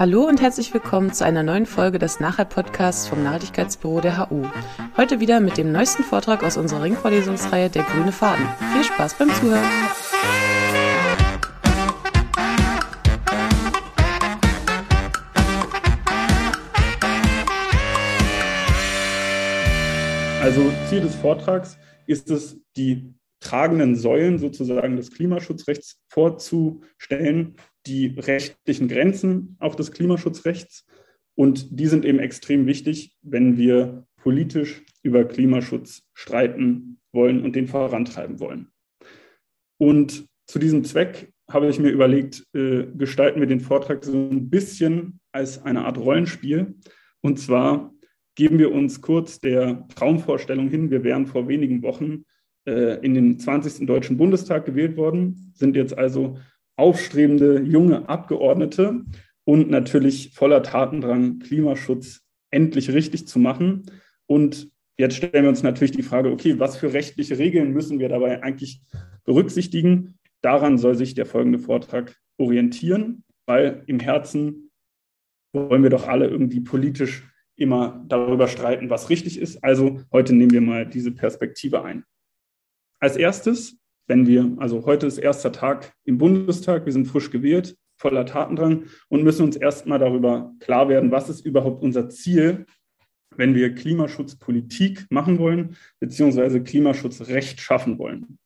Hallo und herzlich willkommen zu einer neuen Folge des Nachhalt-Podcasts vom Nachhaltigkeitsbüro der HU. Heute wieder mit dem neuesten Vortrag aus unserer Ringvorlesungsreihe Der grüne Faden. Viel Spaß beim Zuhören! Also Ziel des Vortrags ist es, die tragenden Säulen sozusagen des Klimaschutzrechts vorzustellen die rechtlichen Grenzen auch des Klimaschutzrechts. Und die sind eben extrem wichtig, wenn wir politisch über Klimaschutz streiten wollen und den vorantreiben wollen. Und zu diesem Zweck habe ich mir überlegt, äh, gestalten wir den Vortrag so ein bisschen als eine Art Rollenspiel. Und zwar geben wir uns kurz der Traumvorstellung hin. Wir wären vor wenigen Wochen äh, in den 20. Deutschen Bundestag gewählt worden, sind jetzt also aufstrebende junge Abgeordnete und natürlich voller Tatendrang, Klimaschutz endlich richtig zu machen. Und jetzt stellen wir uns natürlich die Frage, okay, was für rechtliche Regeln müssen wir dabei eigentlich berücksichtigen? Daran soll sich der folgende Vortrag orientieren, weil im Herzen wollen wir doch alle irgendwie politisch immer darüber streiten, was richtig ist. Also heute nehmen wir mal diese Perspektive ein. Als erstes wenn wir, also heute ist erster Tag im Bundestag, wir sind frisch gewählt, voller Tatendrang und müssen uns erstmal darüber klar werden, was ist überhaupt unser Ziel, wenn wir Klimaschutzpolitik machen wollen, beziehungsweise Klimaschutzrecht schaffen wollen.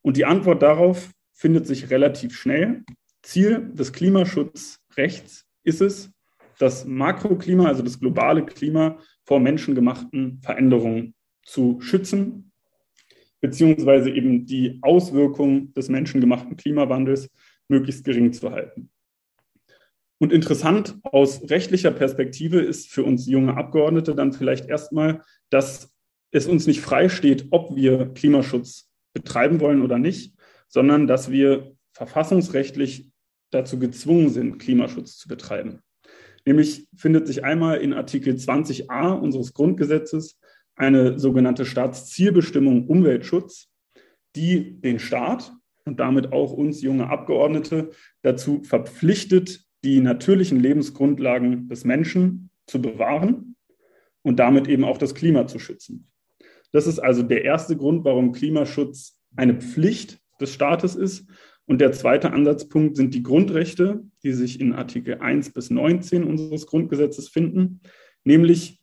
Und die Antwort darauf findet sich relativ schnell. Ziel des Klimaschutzrechts ist es, das Makroklima, also das globale Klima vor menschengemachten Veränderungen zu schützen beziehungsweise eben die Auswirkungen des menschengemachten Klimawandels möglichst gering zu halten. Und interessant aus rechtlicher Perspektive ist für uns junge Abgeordnete dann vielleicht erstmal, dass es uns nicht freisteht, ob wir Klimaschutz betreiben wollen oder nicht, sondern dass wir verfassungsrechtlich dazu gezwungen sind, Klimaschutz zu betreiben. Nämlich findet sich einmal in Artikel 20a unseres Grundgesetzes eine sogenannte Staatszielbestimmung Umweltschutz, die den Staat und damit auch uns junge Abgeordnete dazu verpflichtet, die natürlichen Lebensgrundlagen des Menschen zu bewahren und damit eben auch das Klima zu schützen. Das ist also der erste Grund, warum Klimaschutz eine Pflicht des Staates ist. Und der zweite Ansatzpunkt sind die Grundrechte, die sich in Artikel 1 bis 19 unseres Grundgesetzes finden, nämlich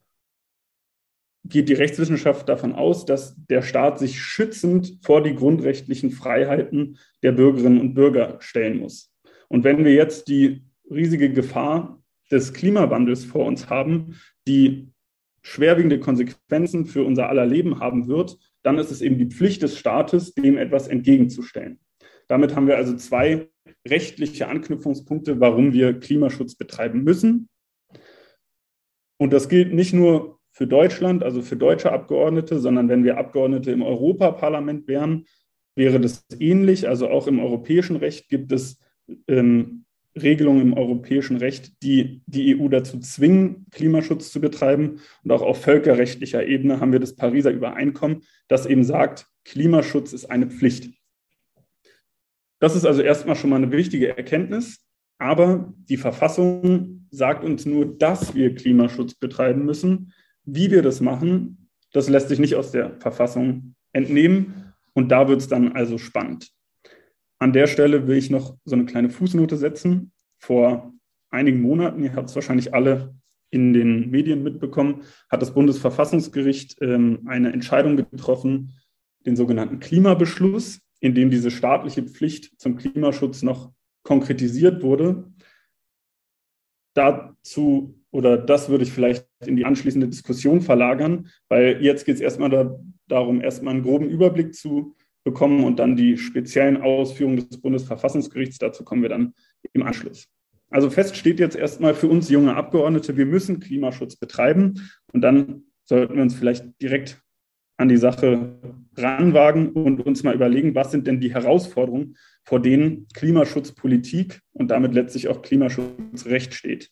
geht die Rechtswissenschaft davon aus, dass der Staat sich schützend vor die grundrechtlichen Freiheiten der Bürgerinnen und Bürger stellen muss. Und wenn wir jetzt die riesige Gefahr des Klimawandels vor uns haben, die schwerwiegende Konsequenzen für unser aller Leben haben wird, dann ist es eben die Pflicht des Staates, dem etwas entgegenzustellen. Damit haben wir also zwei rechtliche Anknüpfungspunkte, warum wir Klimaschutz betreiben müssen. Und das gilt nicht nur für Deutschland, also für deutsche Abgeordnete, sondern wenn wir Abgeordnete im Europaparlament wären, wäre das ähnlich. Also auch im europäischen Recht gibt es ähm, Regelungen im europäischen Recht, die die EU dazu zwingen, Klimaschutz zu betreiben. Und auch auf völkerrechtlicher Ebene haben wir das Pariser Übereinkommen, das eben sagt, Klimaschutz ist eine Pflicht. Das ist also erstmal schon mal eine wichtige Erkenntnis. Aber die Verfassung sagt uns nur, dass wir Klimaschutz betreiben müssen. Wie wir das machen, das lässt sich nicht aus der Verfassung entnehmen. Und da wird es dann also spannend. An der Stelle will ich noch so eine kleine Fußnote setzen. Vor einigen Monaten, ihr habt es wahrscheinlich alle in den Medien mitbekommen, hat das Bundesverfassungsgericht ähm, eine Entscheidung getroffen, den sogenannten Klimabeschluss, in dem diese staatliche Pflicht zum Klimaschutz noch konkretisiert wurde. Dazu oder das würde ich vielleicht in die anschließende Diskussion verlagern, weil jetzt geht es erstmal da, darum, erstmal einen groben Überblick zu bekommen und dann die speziellen Ausführungen des Bundesverfassungsgerichts. Dazu kommen wir dann im Anschluss. Also fest steht jetzt erstmal für uns junge Abgeordnete, wir müssen Klimaschutz betreiben und dann sollten wir uns vielleicht direkt an die Sache ranwagen und uns mal überlegen, was sind denn die Herausforderungen, vor denen Klimaschutzpolitik und damit letztlich auch Klimaschutzrecht steht.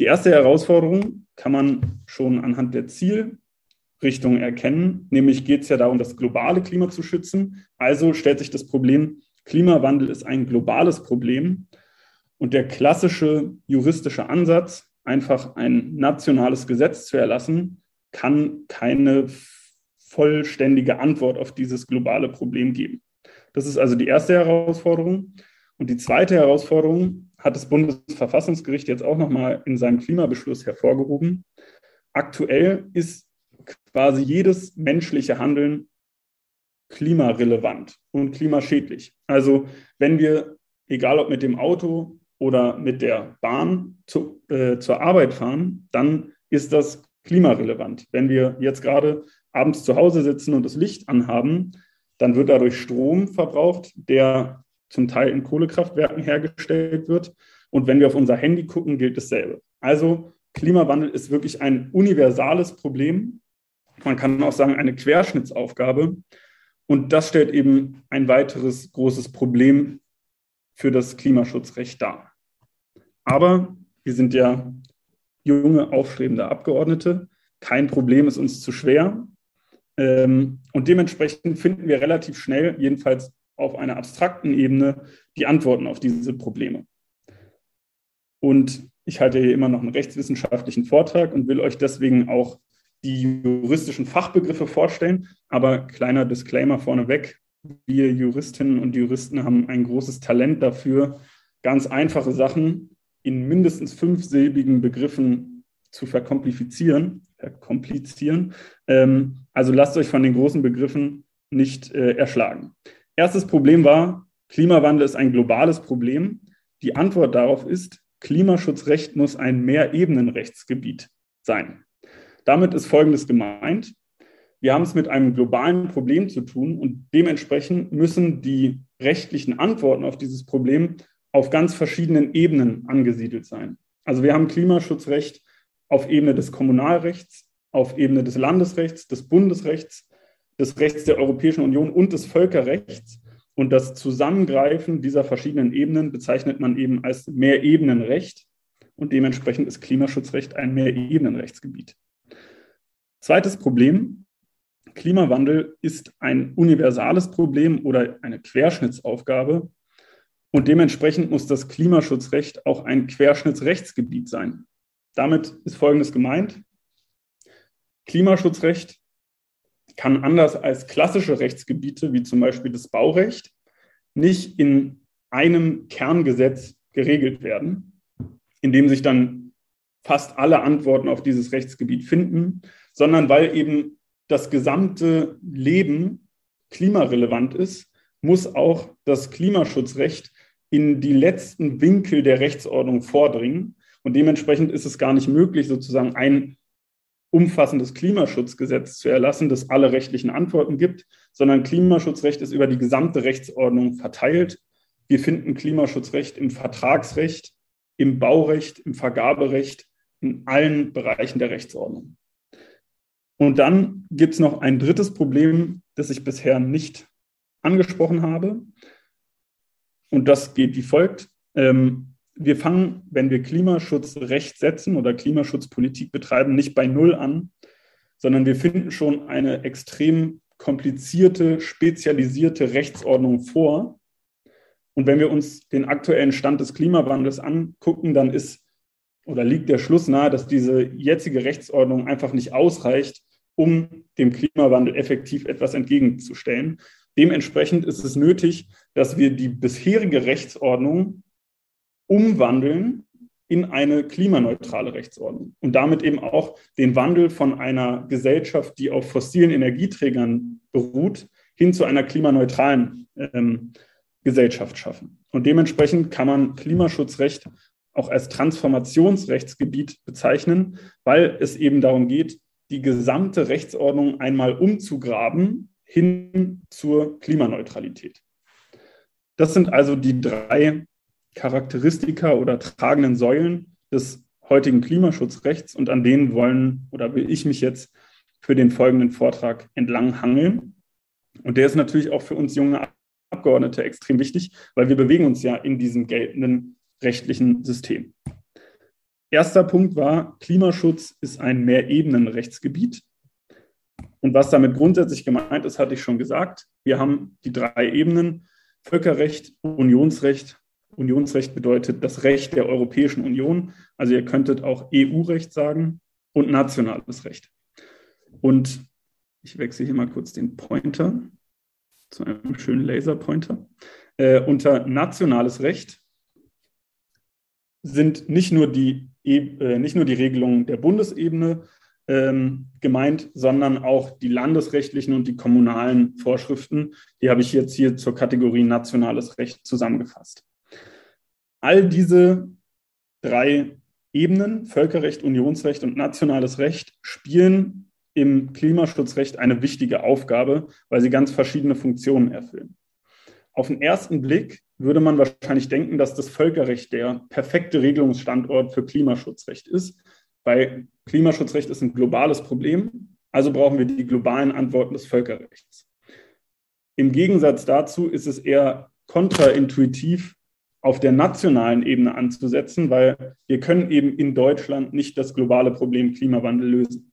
Die erste Herausforderung kann man schon anhand der Zielrichtung erkennen, nämlich geht es ja darum, das globale Klima zu schützen. Also stellt sich das Problem, Klimawandel ist ein globales Problem. Und der klassische juristische Ansatz, einfach ein nationales Gesetz zu erlassen, kann keine vollständige Antwort auf dieses globale Problem geben. Das ist also die erste Herausforderung. Und die zweite Herausforderung hat das Bundesverfassungsgericht jetzt auch nochmal in seinem Klimabeschluss hervorgehoben. Aktuell ist quasi jedes menschliche Handeln klimarelevant und klimaschädlich. Also wenn wir, egal ob mit dem Auto oder mit der Bahn zu, äh, zur Arbeit fahren, dann ist das klimarelevant. Wenn wir jetzt gerade abends zu Hause sitzen und das Licht anhaben, dann wird dadurch Strom verbraucht, der zum Teil in Kohlekraftwerken hergestellt wird. Und wenn wir auf unser Handy gucken, gilt dasselbe. Also Klimawandel ist wirklich ein universales Problem. Man kann auch sagen, eine Querschnittsaufgabe. Und das stellt eben ein weiteres großes Problem für das Klimaschutzrecht dar. Aber wir sind ja junge, aufstrebende Abgeordnete. Kein Problem ist uns zu schwer. Ähm, und dementsprechend finden wir relativ schnell, jedenfalls auf einer abstrakten Ebene, die Antworten auf diese Probleme. Und ich halte hier immer noch einen rechtswissenschaftlichen Vortrag und will euch deswegen auch die juristischen Fachbegriffe vorstellen. Aber kleiner Disclaimer vorneweg. Wir Juristinnen und Juristen haben ein großes Talent dafür, ganz einfache Sachen in mindestens fünfsilbigen Begriffen zu verkomplizieren. verkomplizieren. Ähm, also lasst euch von den großen Begriffen nicht äh, erschlagen. Erstes Problem war, Klimawandel ist ein globales Problem. Die Antwort darauf ist, Klimaschutzrecht muss ein Mehrebenenrechtsgebiet sein. Damit ist Folgendes gemeint. Wir haben es mit einem globalen Problem zu tun und dementsprechend müssen die rechtlichen Antworten auf dieses Problem auf ganz verschiedenen Ebenen angesiedelt sein. Also wir haben Klimaschutzrecht auf Ebene des Kommunalrechts, auf Ebene des Landesrechts, des Bundesrechts, des Rechts der Europäischen Union und des Völkerrechts. Und das Zusammengreifen dieser verschiedenen Ebenen bezeichnet man eben als Mehrebenenrecht. Und dementsprechend ist Klimaschutzrecht ein Mehrebenenrechtsgebiet. Zweites Problem. Klimawandel ist ein universales Problem oder eine Querschnittsaufgabe und dementsprechend muss das Klimaschutzrecht auch ein Querschnittsrechtsgebiet sein. Damit ist Folgendes gemeint. Klimaschutzrecht kann anders als klassische Rechtsgebiete, wie zum Beispiel das Baurecht, nicht in einem Kerngesetz geregelt werden, in dem sich dann fast alle Antworten auf dieses Rechtsgebiet finden, sondern weil eben das gesamte Leben klimarelevant ist, muss auch das Klimaschutzrecht in die letzten Winkel der Rechtsordnung vordringen. Und dementsprechend ist es gar nicht möglich, sozusagen ein umfassendes Klimaschutzgesetz zu erlassen, das alle rechtlichen Antworten gibt, sondern Klimaschutzrecht ist über die gesamte Rechtsordnung verteilt. Wir finden Klimaschutzrecht im Vertragsrecht, im Baurecht, im Vergaberecht, in allen Bereichen der Rechtsordnung. Und dann gibt es noch ein drittes Problem, das ich bisher nicht angesprochen habe. Und das geht wie folgt. Ähm, wir fangen, wenn wir Klimaschutzrecht setzen oder Klimaschutzpolitik betreiben, nicht bei Null an, sondern wir finden schon eine extrem komplizierte, spezialisierte Rechtsordnung vor. Und wenn wir uns den aktuellen Stand des Klimawandels angucken, dann ist oder liegt der Schluss nahe, dass diese jetzige Rechtsordnung einfach nicht ausreicht, um dem Klimawandel effektiv etwas entgegenzustellen. Dementsprechend ist es nötig, dass wir die bisherige Rechtsordnung umwandeln in eine klimaneutrale Rechtsordnung und damit eben auch den Wandel von einer Gesellschaft, die auf fossilen Energieträgern beruht, hin zu einer klimaneutralen ähm, Gesellschaft schaffen. Und dementsprechend kann man Klimaschutzrecht auch als Transformationsrechtsgebiet bezeichnen, weil es eben darum geht, die gesamte Rechtsordnung einmal umzugraben hin zur Klimaneutralität. Das sind also die drei Charakteristika oder tragenden Säulen des heutigen Klimaschutzrechts und an denen wollen oder will ich mich jetzt für den folgenden Vortrag entlang hangeln. Und der ist natürlich auch für uns junge Abgeordnete extrem wichtig, weil wir bewegen uns ja in diesem geltenden rechtlichen System. Erster Punkt war, Klimaschutz ist ein Mehrebenenrechtsgebiet. Und was damit grundsätzlich gemeint ist, hatte ich schon gesagt. Wir haben die drei Ebenen, Völkerrecht, Unionsrecht Unionsrecht bedeutet das Recht der Europäischen Union. Also ihr könntet auch EU-Recht sagen und nationales Recht. Und ich wechsle hier mal kurz den Pointer zu einem schönen Laserpointer. Äh, unter nationales Recht sind nicht nur die, äh, nicht nur die Regelungen der Bundesebene ähm, gemeint, sondern auch die landesrechtlichen und die kommunalen Vorschriften. Die habe ich jetzt hier zur Kategorie nationales Recht zusammengefasst. All diese drei Ebenen, Völkerrecht, Unionsrecht und nationales Recht, spielen im Klimaschutzrecht eine wichtige Aufgabe, weil sie ganz verschiedene Funktionen erfüllen. Auf den ersten Blick würde man wahrscheinlich denken, dass das Völkerrecht der perfekte Regelungsstandort für Klimaschutzrecht ist, weil Klimaschutzrecht ist ein globales Problem, also brauchen wir die globalen Antworten des Völkerrechts. Im Gegensatz dazu ist es eher kontraintuitiv, auf der nationalen Ebene anzusetzen, weil wir können eben in Deutschland nicht das globale Problem Klimawandel lösen.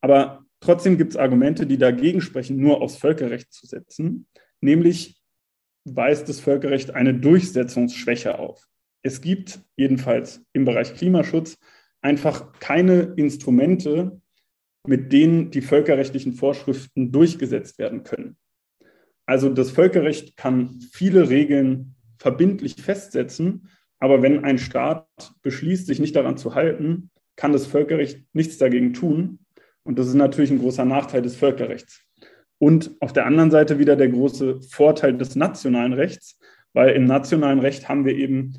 Aber trotzdem gibt es Argumente, die dagegen sprechen, nur aufs Völkerrecht zu setzen, nämlich weist das Völkerrecht eine Durchsetzungsschwäche auf. Es gibt jedenfalls im Bereich Klimaschutz einfach keine Instrumente, mit denen die völkerrechtlichen Vorschriften durchgesetzt werden können. Also das Völkerrecht kann viele Regeln verbindlich festsetzen, aber wenn ein Staat beschließt, sich nicht daran zu halten, kann das Völkerrecht nichts dagegen tun. Und das ist natürlich ein großer Nachteil des Völkerrechts. Und auf der anderen Seite wieder der große Vorteil des nationalen Rechts, weil im nationalen Recht haben wir eben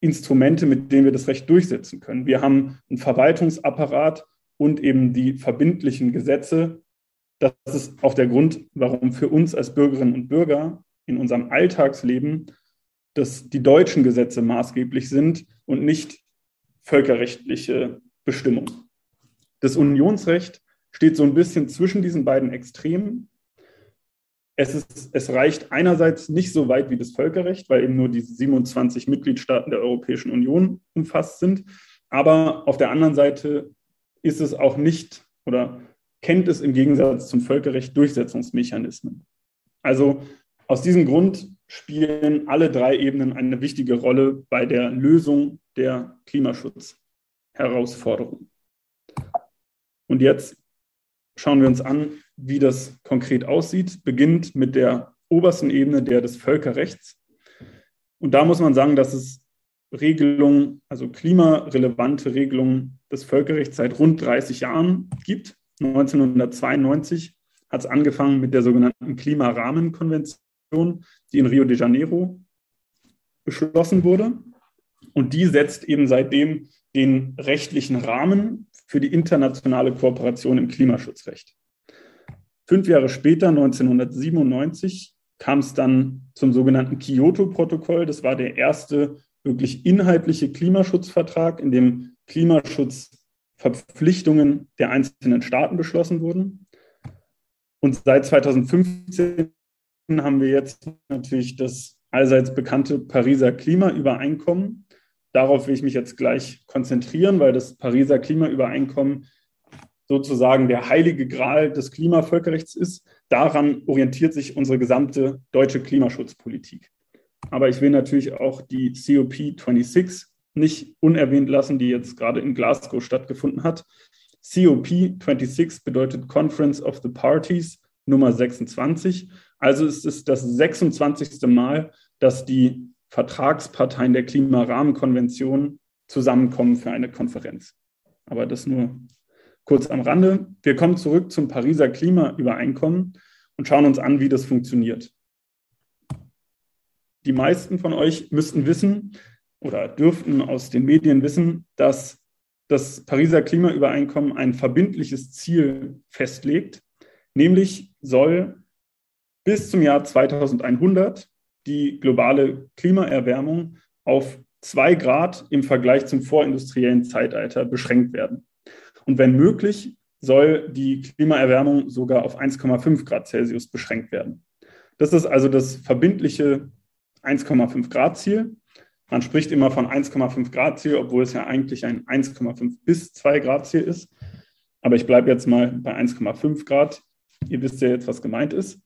Instrumente, mit denen wir das Recht durchsetzen können. Wir haben einen Verwaltungsapparat und eben die verbindlichen Gesetze. Das ist auch der Grund, warum für uns als Bürgerinnen und Bürger in unserem Alltagsleben dass die deutschen Gesetze maßgeblich sind und nicht völkerrechtliche Bestimmungen. Das Unionsrecht steht so ein bisschen zwischen diesen beiden Extremen. Es, ist, es reicht einerseits nicht so weit wie das Völkerrecht, weil eben nur die 27 Mitgliedstaaten der Europäischen Union umfasst sind. Aber auf der anderen Seite ist es auch nicht oder kennt es im Gegensatz zum Völkerrecht Durchsetzungsmechanismen. Also aus diesem Grund spielen alle drei Ebenen eine wichtige Rolle bei der Lösung der Klimaschutzherausforderung. Und jetzt schauen wir uns an, wie das konkret aussieht, beginnt mit der obersten Ebene der des Völkerrechts. Und da muss man sagen, dass es Regelungen, also klimarelevante Regelungen des Völkerrechts seit rund 30 Jahren gibt. 1992 hat es angefangen mit der sogenannten Klimarahmenkonvention, die in Rio de Janeiro beschlossen wurde. Und die setzt eben seitdem den rechtlichen Rahmen für die internationale Kooperation im Klimaschutzrecht. Fünf Jahre später, 1997, kam es dann zum sogenannten Kyoto-Protokoll. Das war der erste wirklich inhaltliche Klimaschutzvertrag, in dem Klimaschutzverpflichtungen der einzelnen Staaten beschlossen wurden. Und seit 2015 haben wir jetzt natürlich das allseits bekannte Pariser Klimaübereinkommen, darauf will ich mich jetzt gleich konzentrieren, weil das Pariser Klimaübereinkommen sozusagen der heilige Gral des Klimavölkerrechts ist. Daran orientiert sich unsere gesamte deutsche Klimaschutzpolitik. Aber ich will natürlich auch die COP26 nicht unerwähnt lassen, die jetzt gerade in Glasgow stattgefunden hat. COP26 bedeutet Conference of the Parties Nummer 26. Also ist es das 26. Mal, dass die Vertragsparteien der Klimarahmenkonvention zusammenkommen für eine Konferenz. Aber das nur kurz am Rande. Wir kommen zurück zum Pariser Klimaübereinkommen und schauen uns an, wie das funktioniert. Die meisten von euch müssten wissen oder dürften aus den Medien wissen, dass das Pariser Klimaübereinkommen ein verbindliches Ziel festlegt, nämlich soll bis zum Jahr 2100 die globale Klimaerwärmung auf zwei Grad im Vergleich zum vorindustriellen Zeitalter beschränkt werden. Und wenn möglich, soll die Klimaerwärmung sogar auf 1,5 Grad Celsius beschränkt werden. Das ist also das verbindliche 1,5 Grad Ziel. Man spricht immer von 1,5 Grad Ziel, obwohl es ja eigentlich ein 1,5 bis 2 Grad Ziel ist. Aber ich bleibe jetzt mal bei 1,5 Grad. Ihr wisst ja jetzt, was gemeint ist.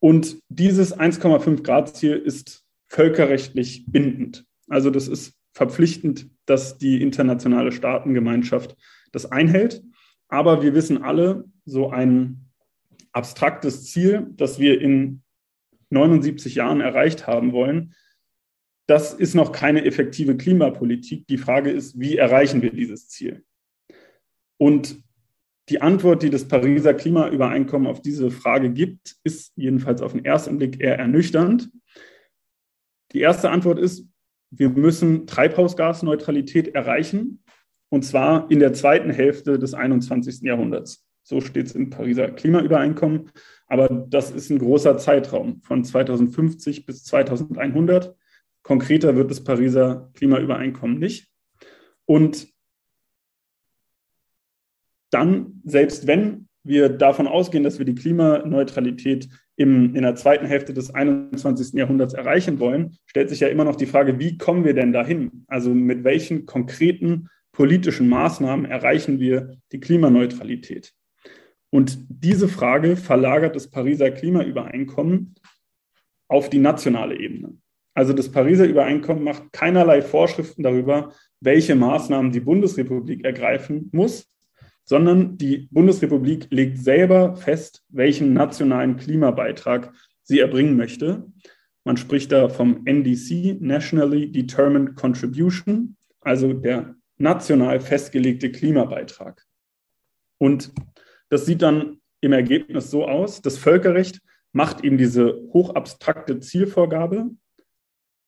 Und dieses 1,5 Grad Ziel ist völkerrechtlich bindend. Also das ist verpflichtend, dass die internationale Staatengemeinschaft das einhält. Aber wir wissen alle, so ein abstraktes Ziel, das wir in 79 Jahren erreicht haben wollen, das ist noch keine effektive Klimapolitik. Die Frage ist, wie erreichen wir dieses Ziel? Und die Antwort, die das Pariser Klimaübereinkommen auf diese Frage gibt, ist jedenfalls auf den ersten Blick eher ernüchternd. Die erste Antwort ist, wir müssen Treibhausgasneutralität erreichen, und zwar in der zweiten Hälfte des 21. Jahrhunderts. So steht es im Pariser Klimaübereinkommen. Aber das ist ein großer Zeitraum von 2050 bis 2100. Konkreter wird das Pariser Klimaübereinkommen nicht. Und dann, selbst wenn wir davon ausgehen, dass wir die Klimaneutralität im, in der zweiten Hälfte des 21. Jahrhunderts erreichen wollen, stellt sich ja immer noch die Frage, wie kommen wir denn dahin? Also mit welchen konkreten politischen Maßnahmen erreichen wir die Klimaneutralität? Und diese Frage verlagert das Pariser Klimaübereinkommen auf die nationale Ebene. Also das Pariser Übereinkommen macht keinerlei Vorschriften darüber, welche Maßnahmen die Bundesrepublik ergreifen muss, sondern die Bundesrepublik legt selber fest, welchen nationalen Klimabeitrag sie erbringen möchte. Man spricht da vom NDC, Nationally Determined Contribution, also der national festgelegte Klimabeitrag. Und das sieht dann im Ergebnis so aus, das Völkerrecht macht eben diese hochabstrakte Zielvorgabe,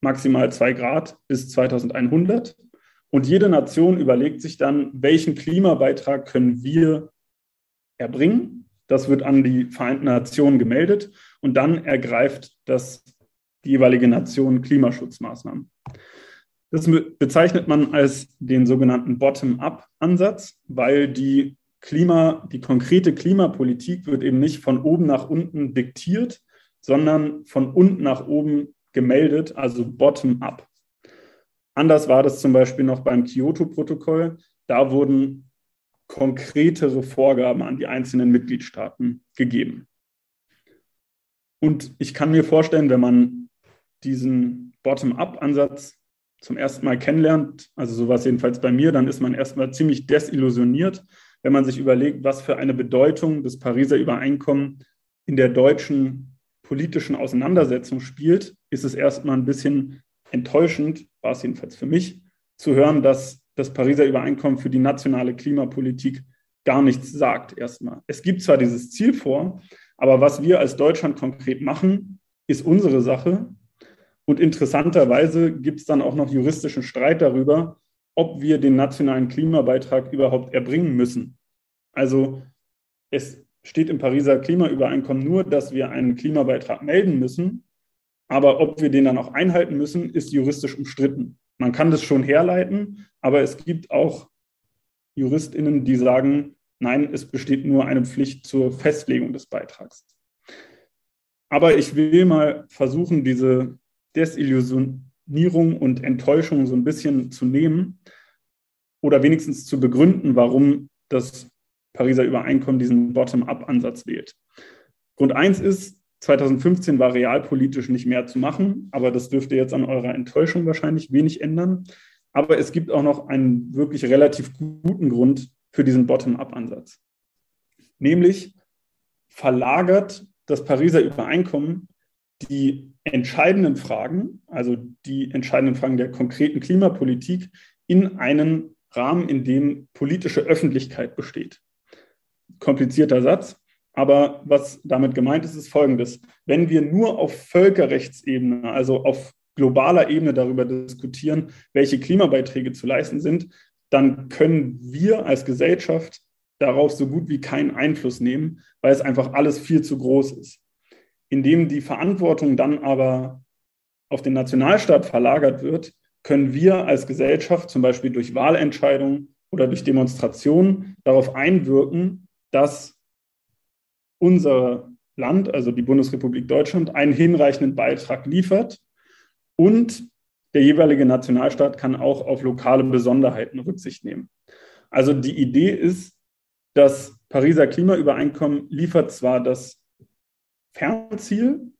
maximal zwei Grad bis 2100. Und jede Nation überlegt sich dann, welchen Klimabeitrag können wir erbringen. Das wird an die Vereinten Nationen gemeldet und dann ergreift das die jeweilige Nation Klimaschutzmaßnahmen. Das bezeichnet man als den sogenannten Bottom-up-Ansatz, weil die Klima, die konkrete Klimapolitik wird eben nicht von oben nach unten diktiert, sondern von unten nach oben gemeldet, also bottom-up. Anders war das zum Beispiel noch beim Kyoto-Protokoll. Da wurden konkretere Vorgaben an die einzelnen Mitgliedstaaten gegeben. Und ich kann mir vorstellen, wenn man diesen Bottom-up-Ansatz zum ersten Mal kennenlernt, also sowas jedenfalls bei mir, dann ist man erstmal ziemlich desillusioniert, wenn man sich überlegt, was für eine Bedeutung das Pariser Übereinkommen in der deutschen politischen Auseinandersetzung spielt, ist es erstmal ein bisschen enttäuschend, war es jedenfalls für mich, zu hören, dass das Pariser Übereinkommen für die nationale Klimapolitik gar nichts sagt erstmal. Es gibt zwar dieses Ziel vor, aber was wir als Deutschland konkret machen, ist unsere Sache. Und interessanterweise gibt es dann auch noch juristischen Streit darüber, ob wir den nationalen Klimabeitrag überhaupt erbringen müssen. Also es steht im Pariser Klimaübereinkommen nur, dass wir einen Klimabeitrag melden müssen, aber ob wir den dann auch einhalten müssen, ist juristisch umstritten. Man kann das schon herleiten, aber es gibt auch Juristinnen, die sagen, nein, es besteht nur eine Pflicht zur Festlegung des Beitrags. Aber ich will mal versuchen, diese Desillusion Diskriminierung und Enttäuschung so ein bisschen zu nehmen oder wenigstens zu begründen, warum das Pariser Übereinkommen diesen Bottom-up-Ansatz wählt. Grund eins ist, 2015 war realpolitisch nicht mehr zu machen, aber das dürfte jetzt an eurer Enttäuschung wahrscheinlich wenig ändern. Aber es gibt auch noch einen wirklich relativ guten Grund für diesen Bottom-up-Ansatz. Nämlich verlagert das Pariser Übereinkommen die entscheidenden Fragen, also die entscheidenden Fragen der konkreten Klimapolitik, in einen Rahmen, in dem politische Öffentlichkeit besteht. Komplizierter Satz, aber was damit gemeint ist, ist Folgendes. Wenn wir nur auf Völkerrechtsebene, also auf globaler Ebene darüber diskutieren, welche Klimabeiträge zu leisten sind, dann können wir als Gesellschaft darauf so gut wie keinen Einfluss nehmen, weil es einfach alles viel zu groß ist indem die Verantwortung dann aber auf den Nationalstaat verlagert wird, können wir als Gesellschaft zum Beispiel durch Wahlentscheidungen oder durch Demonstrationen darauf einwirken, dass unser Land, also die Bundesrepublik Deutschland, einen hinreichenden Beitrag liefert und der jeweilige Nationalstaat kann auch auf lokale Besonderheiten Rücksicht nehmen. Also die Idee ist, das Pariser Klimaübereinkommen liefert zwar das Fernziel,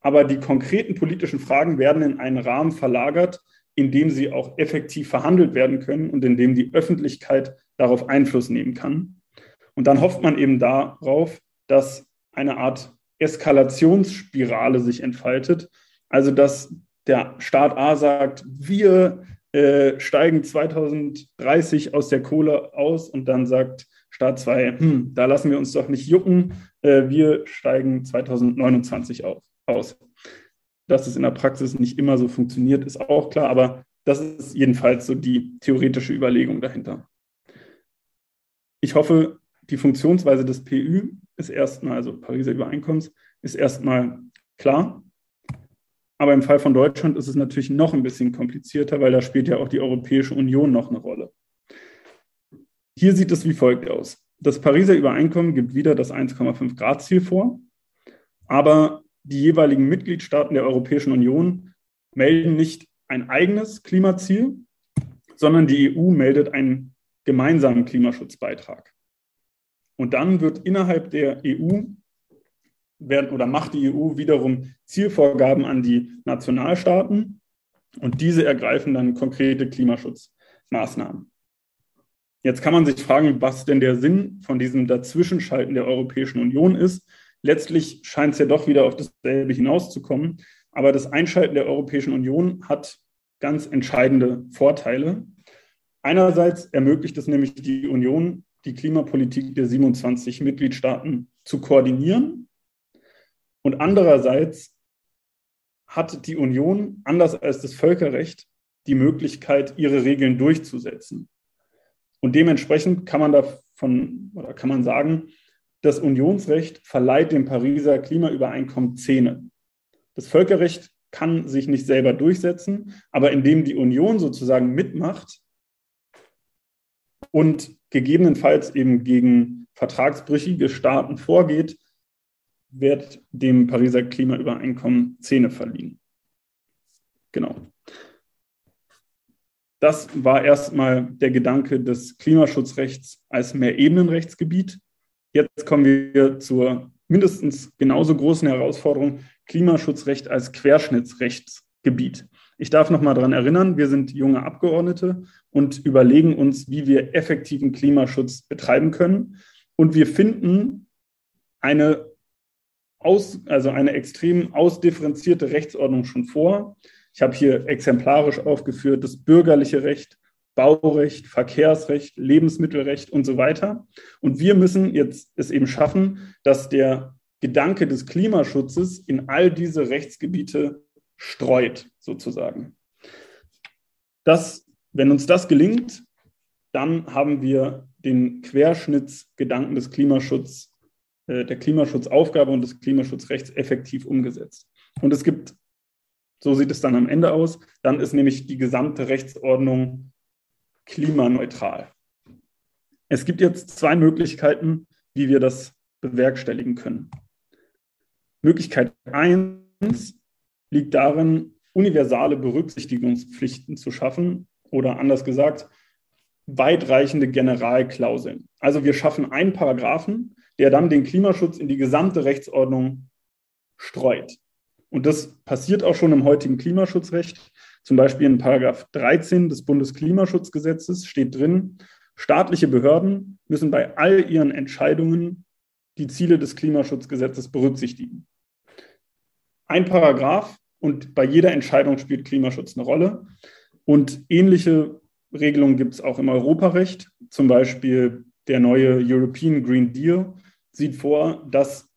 aber die konkreten politischen Fragen werden in einen Rahmen verlagert, in dem sie auch effektiv verhandelt werden können und in dem die Öffentlichkeit darauf Einfluss nehmen kann. Und dann hofft man eben darauf, dass eine Art Eskalationsspirale sich entfaltet. Also dass der Staat A sagt, wir äh, steigen 2030 aus der Kohle aus und dann sagt Staat 2, hm, da lassen wir uns doch nicht jucken, äh, wir steigen 2029 auf, aus. Dass es in der Praxis nicht immer so funktioniert, ist auch klar, aber das ist jedenfalls so die theoretische Überlegung dahinter. Ich hoffe, die Funktionsweise des PÜ ist erstmal, also Pariser Übereinkommens, ist erstmal klar. Aber im Fall von Deutschland ist es natürlich noch ein bisschen komplizierter, weil da spielt ja auch die Europäische Union noch eine Rolle. Hier sieht es wie folgt aus. Das Pariser Übereinkommen gibt wieder das 1,5 Grad Ziel vor, aber die jeweiligen Mitgliedstaaten der Europäischen Union melden nicht ein eigenes Klimaziel, sondern die EU meldet einen gemeinsamen Klimaschutzbeitrag. Und dann wird innerhalb der EU werden oder macht die EU wiederum Zielvorgaben an die Nationalstaaten und diese ergreifen dann konkrete Klimaschutzmaßnahmen. Jetzt kann man sich fragen, was denn der Sinn von diesem Dazwischenschalten der Europäischen Union ist. Letztlich scheint es ja doch wieder auf dasselbe hinauszukommen. Aber das Einschalten der Europäischen Union hat ganz entscheidende Vorteile. Einerseits ermöglicht es nämlich die Union, die Klimapolitik der 27 Mitgliedstaaten zu koordinieren. Und andererseits hat die Union, anders als das Völkerrecht, die Möglichkeit, ihre Regeln durchzusetzen. Und dementsprechend kann man davon oder kann man sagen, das Unionsrecht verleiht dem Pariser Klimaübereinkommen Zähne. Das Völkerrecht kann sich nicht selber durchsetzen, aber indem die Union sozusagen mitmacht und gegebenenfalls eben gegen vertragsbrüchige Staaten vorgeht, wird dem Pariser Klimaübereinkommen Zähne verliehen. Genau. Das war erstmal der Gedanke des Klimaschutzrechts als Mehrebenenrechtsgebiet. Jetzt kommen wir zur mindestens genauso großen Herausforderung Klimaschutzrecht als Querschnittsrechtsgebiet. Ich darf noch mal daran erinnern, wir sind junge Abgeordnete und überlegen uns, wie wir effektiven Klimaschutz betreiben können. Und wir finden eine, aus, also eine extrem ausdifferenzierte Rechtsordnung schon vor. Ich habe hier exemplarisch aufgeführt das bürgerliche Recht, Baurecht, Verkehrsrecht, Lebensmittelrecht und so weiter. Und wir müssen jetzt es eben schaffen, dass der Gedanke des Klimaschutzes in all diese Rechtsgebiete streut, sozusagen. Das, wenn uns das gelingt, dann haben wir den Querschnittsgedanken des Klimaschutzes, äh, der Klimaschutzaufgabe und des Klimaschutzrechts effektiv umgesetzt. Und es gibt, so sieht es dann am Ende aus, dann ist nämlich die gesamte Rechtsordnung klimaneutral. Es gibt jetzt zwei Möglichkeiten, wie wir das bewerkstelligen können. Möglichkeit 1 liegt darin, universale Berücksichtigungspflichten zu schaffen oder anders gesagt, weitreichende Generalklauseln. Also wir schaffen einen Paragraphen, der dann den Klimaschutz in die gesamte Rechtsordnung streut. Und das passiert auch schon im heutigen Klimaschutzrecht. Zum Beispiel in Paragraph 13 des Bundesklimaschutzgesetzes steht drin, staatliche Behörden müssen bei all ihren Entscheidungen die Ziele des Klimaschutzgesetzes berücksichtigen. Ein Paragraph und bei jeder Entscheidung spielt Klimaschutz eine Rolle. Und ähnliche Regelungen gibt es auch im Europarecht. Zum Beispiel der neue European Green Deal sieht vor, dass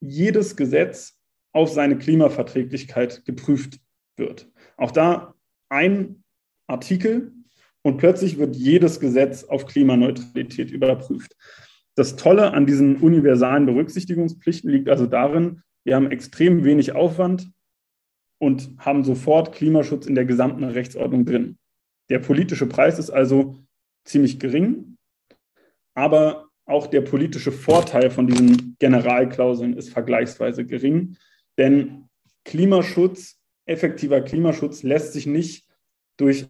jedes Gesetz auf seine Klimaverträglichkeit geprüft wird. Auch da ein Artikel und plötzlich wird jedes Gesetz auf Klimaneutralität überprüft. Das Tolle an diesen universalen Berücksichtigungspflichten liegt also darin, wir haben extrem wenig Aufwand, und haben sofort Klimaschutz in der gesamten Rechtsordnung drin. Der politische Preis ist also ziemlich gering, aber auch der politische Vorteil von diesen Generalklauseln ist vergleichsweise gering, denn Klimaschutz, effektiver Klimaschutz lässt sich nicht durch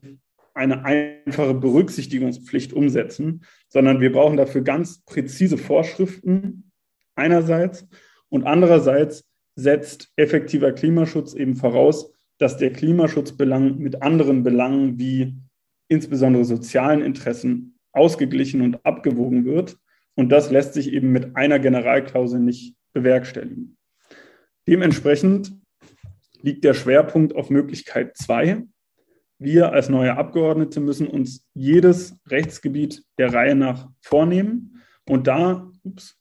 eine einfache Berücksichtigungspflicht umsetzen, sondern wir brauchen dafür ganz präzise Vorschriften einerseits und andererseits setzt effektiver Klimaschutz eben voraus, dass der Klimaschutzbelang mit anderen Belangen wie insbesondere sozialen Interessen ausgeglichen und abgewogen wird. Und das lässt sich eben mit einer Generalklausel nicht bewerkstelligen. Dementsprechend liegt der Schwerpunkt auf Möglichkeit 2. Wir als neue Abgeordnete müssen uns jedes Rechtsgebiet der Reihe nach vornehmen und da, ups,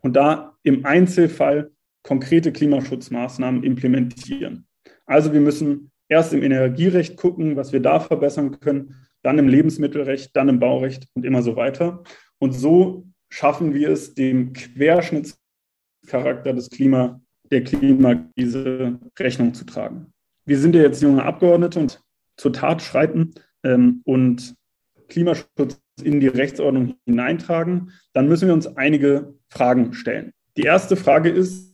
und da im Einzelfall konkrete Klimaschutzmaßnahmen implementieren. Also wir müssen erst im Energierecht gucken, was wir da verbessern können, dann im Lebensmittelrecht, dann im Baurecht und immer so weiter. Und so schaffen wir es, dem Querschnittscharakter des Klima, der Klimakrise Rechnung zu tragen. Wir sind ja jetzt junge Abgeordnete und zur Tat schreiten ähm, und Klimaschutz in die Rechtsordnung hineintragen, dann müssen wir uns einige Fragen stellen. Die erste Frage ist,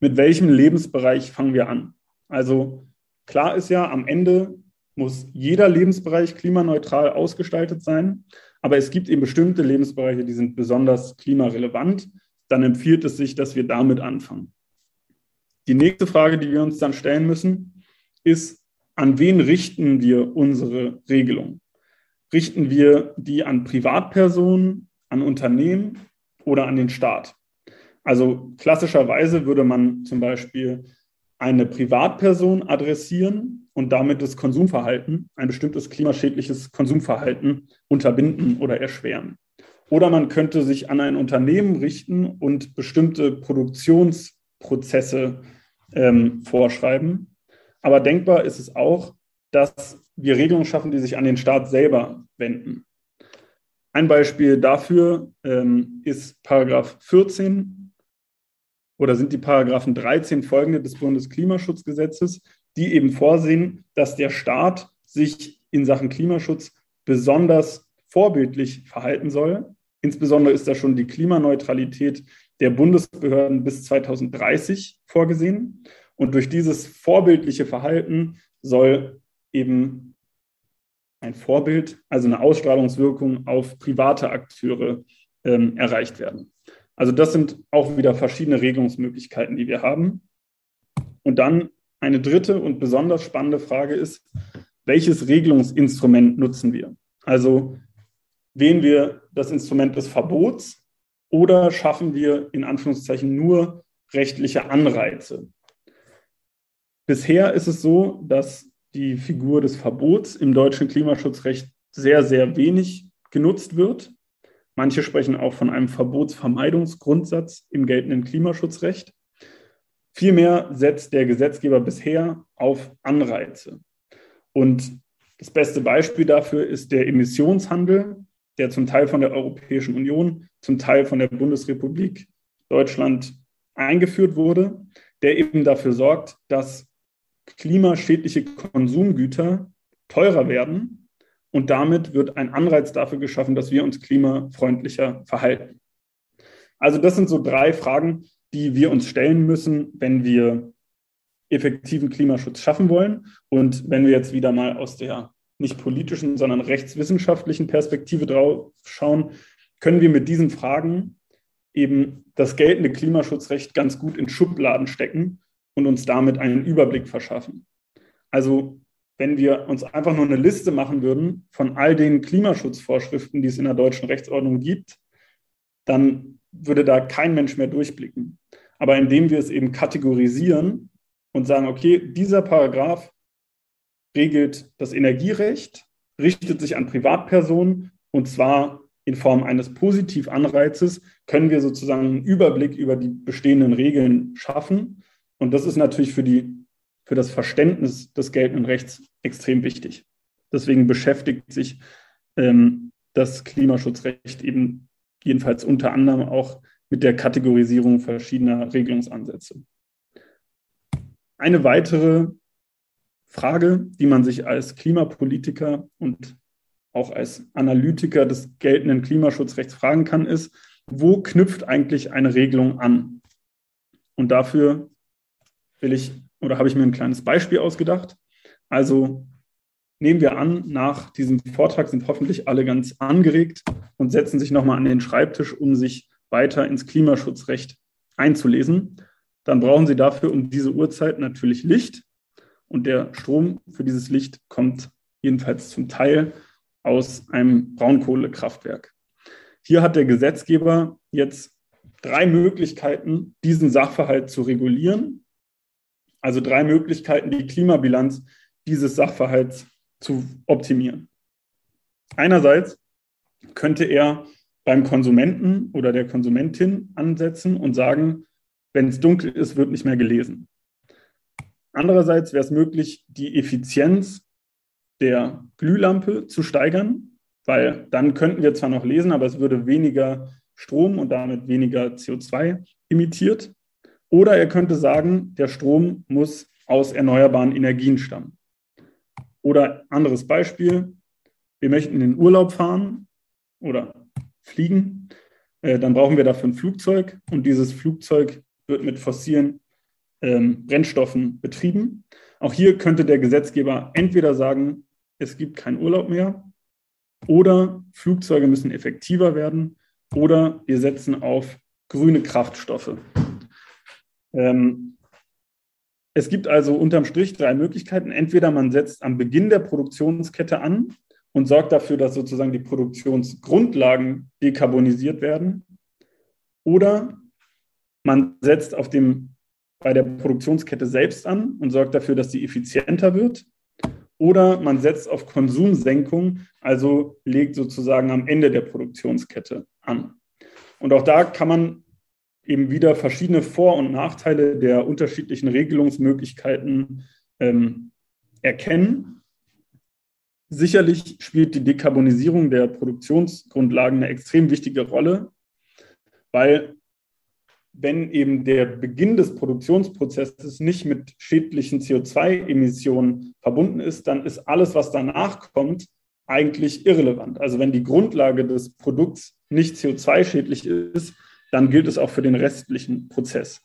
mit welchem Lebensbereich fangen wir an? Also klar ist ja, am Ende muss jeder Lebensbereich klimaneutral ausgestaltet sein, aber es gibt eben bestimmte Lebensbereiche, die sind besonders klimarelevant. Dann empfiehlt es sich, dass wir damit anfangen. Die nächste Frage, die wir uns dann stellen müssen, ist, an wen richten wir unsere Regelung? Richten wir die an Privatpersonen, an Unternehmen oder an den Staat? Also klassischerweise würde man zum Beispiel eine Privatperson adressieren und damit das Konsumverhalten, ein bestimmtes klimaschädliches Konsumverhalten unterbinden oder erschweren. Oder man könnte sich an ein Unternehmen richten und bestimmte Produktionsprozesse ähm, vorschreiben. Aber denkbar ist es auch, dass wir Regelungen schaffen, die sich an den Staat selber wenden. Ein Beispiel dafür ähm, ist Paragraph 14 oder sind die Paragraphen 13 folgende des Bundesklimaschutzgesetzes, die eben vorsehen, dass der Staat sich in Sachen Klimaschutz besonders vorbildlich verhalten soll. Insbesondere ist da schon die Klimaneutralität der Bundesbehörden bis 2030 vorgesehen. Und durch dieses vorbildliche Verhalten soll eben ein Vorbild, also eine Ausstrahlungswirkung auf private Akteure ähm, erreicht werden. Also das sind auch wieder verschiedene Regelungsmöglichkeiten, die wir haben. Und dann eine dritte und besonders spannende Frage ist, welches Regelungsinstrument nutzen wir? Also wählen wir das Instrument des Verbots oder schaffen wir in Anführungszeichen nur rechtliche Anreize? Bisher ist es so, dass die Figur des Verbots im deutschen Klimaschutzrecht sehr, sehr wenig genutzt wird. Manche sprechen auch von einem Verbotsvermeidungsgrundsatz im geltenden Klimaschutzrecht. Vielmehr setzt der Gesetzgeber bisher auf Anreize. Und das beste Beispiel dafür ist der Emissionshandel, der zum Teil von der Europäischen Union, zum Teil von der Bundesrepublik Deutschland eingeführt wurde, der eben dafür sorgt, dass klimaschädliche Konsumgüter teurer werden und damit wird ein Anreiz dafür geschaffen, dass wir uns klimafreundlicher verhalten. Also das sind so drei Fragen, die wir uns stellen müssen, wenn wir effektiven Klimaschutz schaffen wollen. Und wenn wir jetzt wieder mal aus der nicht politischen, sondern rechtswissenschaftlichen Perspektive drauf schauen, können wir mit diesen Fragen eben das geltende Klimaschutzrecht ganz gut in Schubladen stecken und uns damit einen Überblick verschaffen. Also wenn wir uns einfach nur eine Liste machen würden von all den Klimaschutzvorschriften, die es in der deutschen Rechtsordnung gibt, dann würde da kein Mensch mehr durchblicken. Aber indem wir es eben kategorisieren und sagen, okay, dieser Paragraph regelt das Energierecht, richtet sich an Privatpersonen und zwar in Form eines Positivanreizes, können wir sozusagen einen Überblick über die bestehenden Regeln schaffen und das ist natürlich für, die, für das Verständnis des geltenden Rechts extrem wichtig. Deswegen beschäftigt sich ähm, das Klimaschutzrecht eben jedenfalls unter anderem auch mit der Kategorisierung verschiedener Regelungsansätze. Eine weitere Frage, die man sich als Klimapolitiker und auch als Analytiker des geltenden Klimaschutzrechts fragen kann, ist, wo knüpft eigentlich eine Regelung an? Und dafür will ich oder habe ich mir ein kleines Beispiel ausgedacht. Also nehmen wir an, nach diesem Vortrag sind hoffentlich alle ganz angeregt und setzen sich nochmal an den Schreibtisch, um sich weiter ins Klimaschutzrecht einzulesen. dann brauchen Sie dafür um diese Uhrzeit natürlich Licht. Und der Strom für dieses Licht kommt jedenfalls zum Teil aus einem Braunkohlekraftwerk. Hier hat der Gesetzgeber jetzt drei Möglichkeiten, diesen Sachverhalt zu regulieren. Also drei Möglichkeiten, die Klimabilanz dieses Sachverhalts zu optimieren. Einerseits könnte er beim Konsumenten oder der Konsumentin ansetzen und sagen, wenn es dunkel ist, wird nicht mehr gelesen. Andererseits wäre es möglich, die Effizienz der Glühlampe zu steigern, weil dann könnten wir zwar noch lesen, aber es würde weniger Strom und damit weniger CO2 emittiert. Oder er könnte sagen, der Strom muss aus erneuerbaren Energien stammen. Oder anderes Beispiel, wir möchten in den Urlaub fahren oder fliegen, äh, dann brauchen wir dafür ein Flugzeug und dieses Flugzeug wird mit fossilen ähm, Brennstoffen betrieben. Auch hier könnte der Gesetzgeber entweder sagen, es gibt keinen Urlaub mehr oder Flugzeuge müssen effektiver werden oder wir setzen auf grüne Kraftstoffe. Ähm, es gibt also unterm Strich drei Möglichkeiten. Entweder man setzt am Beginn der Produktionskette an und sorgt dafür, dass sozusagen die Produktionsgrundlagen dekarbonisiert werden. Oder man setzt auf dem, bei der Produktionskette selbst an und sorgt dafür, dass sie effizienter wird. Oder man setzt auf Konsumsenkung, also legt sozusagen am Ende der Produktionskette an. Und auch da kann man eben wieder verschiedene Vor- und Nachteile der unterschiedlichen Regelungsmöglichkeiten ähm, erkennen. Sicherlich spielt die Dekarbonisierung der Produktionsgrundlagen eine extrem wichtige Rolle, weil wenn eben der Beginn des Produktionsprozesses nicht mit schädlichen CO2-Emissionen verbunden ist, dann ist alles, was danach kommt, eigentlich irrelevant. Also wenn die Grundlage des Produkts nicht CO2-schädlich ist, dann gilt es auch für den restlichen Prozess.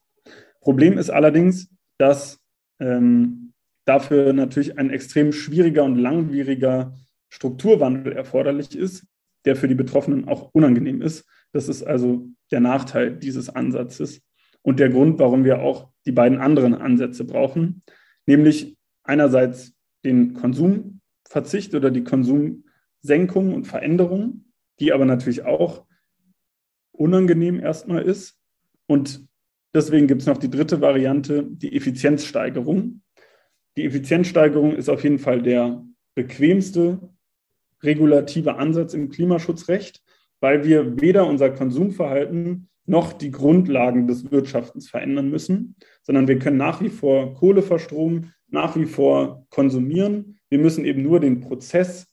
Problem ist allerdings, dass ähm, dafür natürlich ein extrem schwieriger und langwieriger Strukturwandel erforderlich ist, der für die Betroffenen auch unangenehm ist. Das ist also der Nachteil dieses Ansatzes und der Grund, warum wir auch die beiden anderen Ansätze brauchen, nämlich einerseits den Konsumverzicht oder die Konsumsenkung und Veränderung, die aber natürlich auch unangenehm erstmal ist. Und deswegen gibt es noch die dritte Variante, die Effizienzsteigerung. Die Effizienzsteigerung ist auf jeden Fall der bequemste regulative Ansatz im Klimaschutzrecht, weil wir weder unser Konsumverhalten noch die Grundlagen des Wirtschaftens verändern müssen, sondern wir können nach wie vor Kohle verstromen, nach wie vor konsumieren. Wir müssen eben nur den Prozess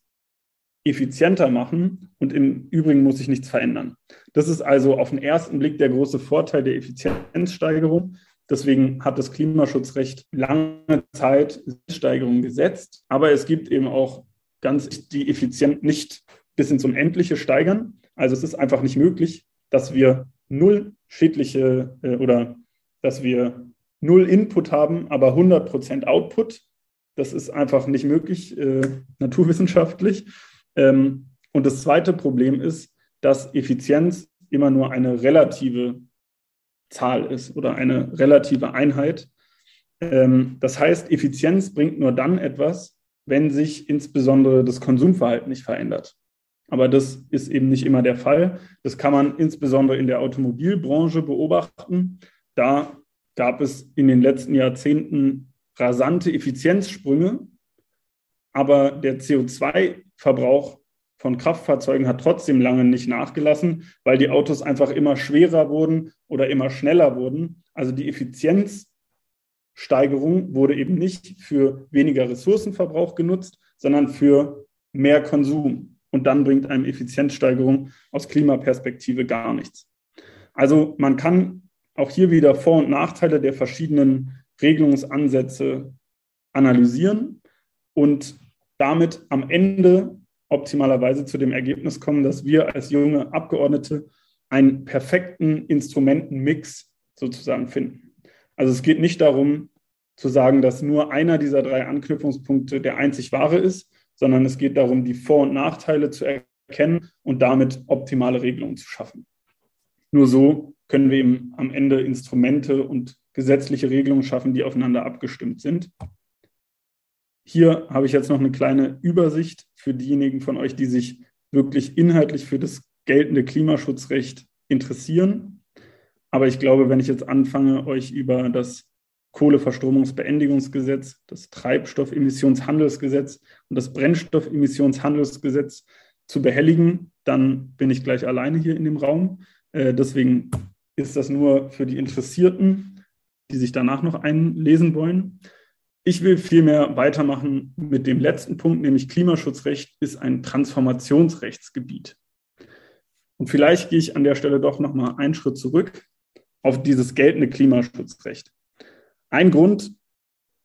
effizienter machen und im Übrigen muss sich nichts verändern. Das ist also auf den ersten Blick der große Vorteil der Effizienzsteigerung. Deswegen hat das Klimaschutzrecht lange Zeit Steigerung gesetzt, aber es gibt eben auch ganz die effizient nicht bis ins Unendliche steigern. Also es ist einfach nicht möglich, dass wir null schädliche äh, oder dass wir null Input haben, aber 100 Prozent Output. Das ist einfach nicht möglich, äh, naturwissenschaftlich. Ähm, und das zweite Problem ist, dass Effizienz immer nur eine relative Zahl ist oder eine relative Einheit. Ähm, das heißt, Effizienz bringt nur dann etwas, wenn sich insbesondere das Konsumverhalten nicht verändert. Aber das ist eben nicht immer der Fall. Das kann man insbesondere in der Automobilbranche beobachten. Da gab es in den letzten Jahrzehnten rasante Effizienzsprünge, aber der CO2-Verbrauch von Kraftfahrzeugen hat trotzdem lange nicht nachgelassen, weil die Autos einfach immer schwerer wurden oder immer schneller wurden. Also die Effizienzsteigerung wurde eben nicht für weniger Ressourcenverbrauch genutzt, sondern für mehr Konsum. Und dann bringt einem Effizienzsteigerung aus Klimaperspektive gar nichts. Also man kann auch hier wieder Vor- und Nachteile der verschiedenen Regelungsansätze analysieren und damit am Ende optimalerweise zu dem Ergebnis kommen, dass wir als junge Abgeordnete einen perfekten Instrumentenmix sozusagen finden. Also es geht nicht darum zu sagen, dass nur einer dieser drei Anknüpfungspunkte der einzig wahre ist, sondern es geht darum, die Vor- und Nachteile zu erkennen und damit optimale Regelungen zu schaffen. Nur so können wir eben am Ende Instrumente und gesetzliche Regelungen schaffen, die aufeinander abgestimmt sind. Hier habe ich jetzt noch eine kleine Übersicht für diejenigen von euch, die sich wirklich inhaltlich für das geltende Klimaschutzrecht interessieren. Aber ich glaube, wenn ich jetzt anfange, euch über das Kohleverstromungsbeendigungsgesetz, das Treibstoffemissionshandelsgesetz und das Brennstoffemissionshandelsgesetz zu behelligen, dann bin ich gleich alleine hier in dem Raum. Äh, deswegen ist das nur für die Interessierten, die sich danach noch einlesen wollen. Ich will vielmehr weitermachen mit dem letzten Punkt, nämlich Klimaschutzrecht ist ein Transformationsrechtsgebiet. Und vielleicht gehe ich an der Stelle doch noch mal einen Schritt zurück auf dieses geltende Klimaschutzrecht. Ein Grund,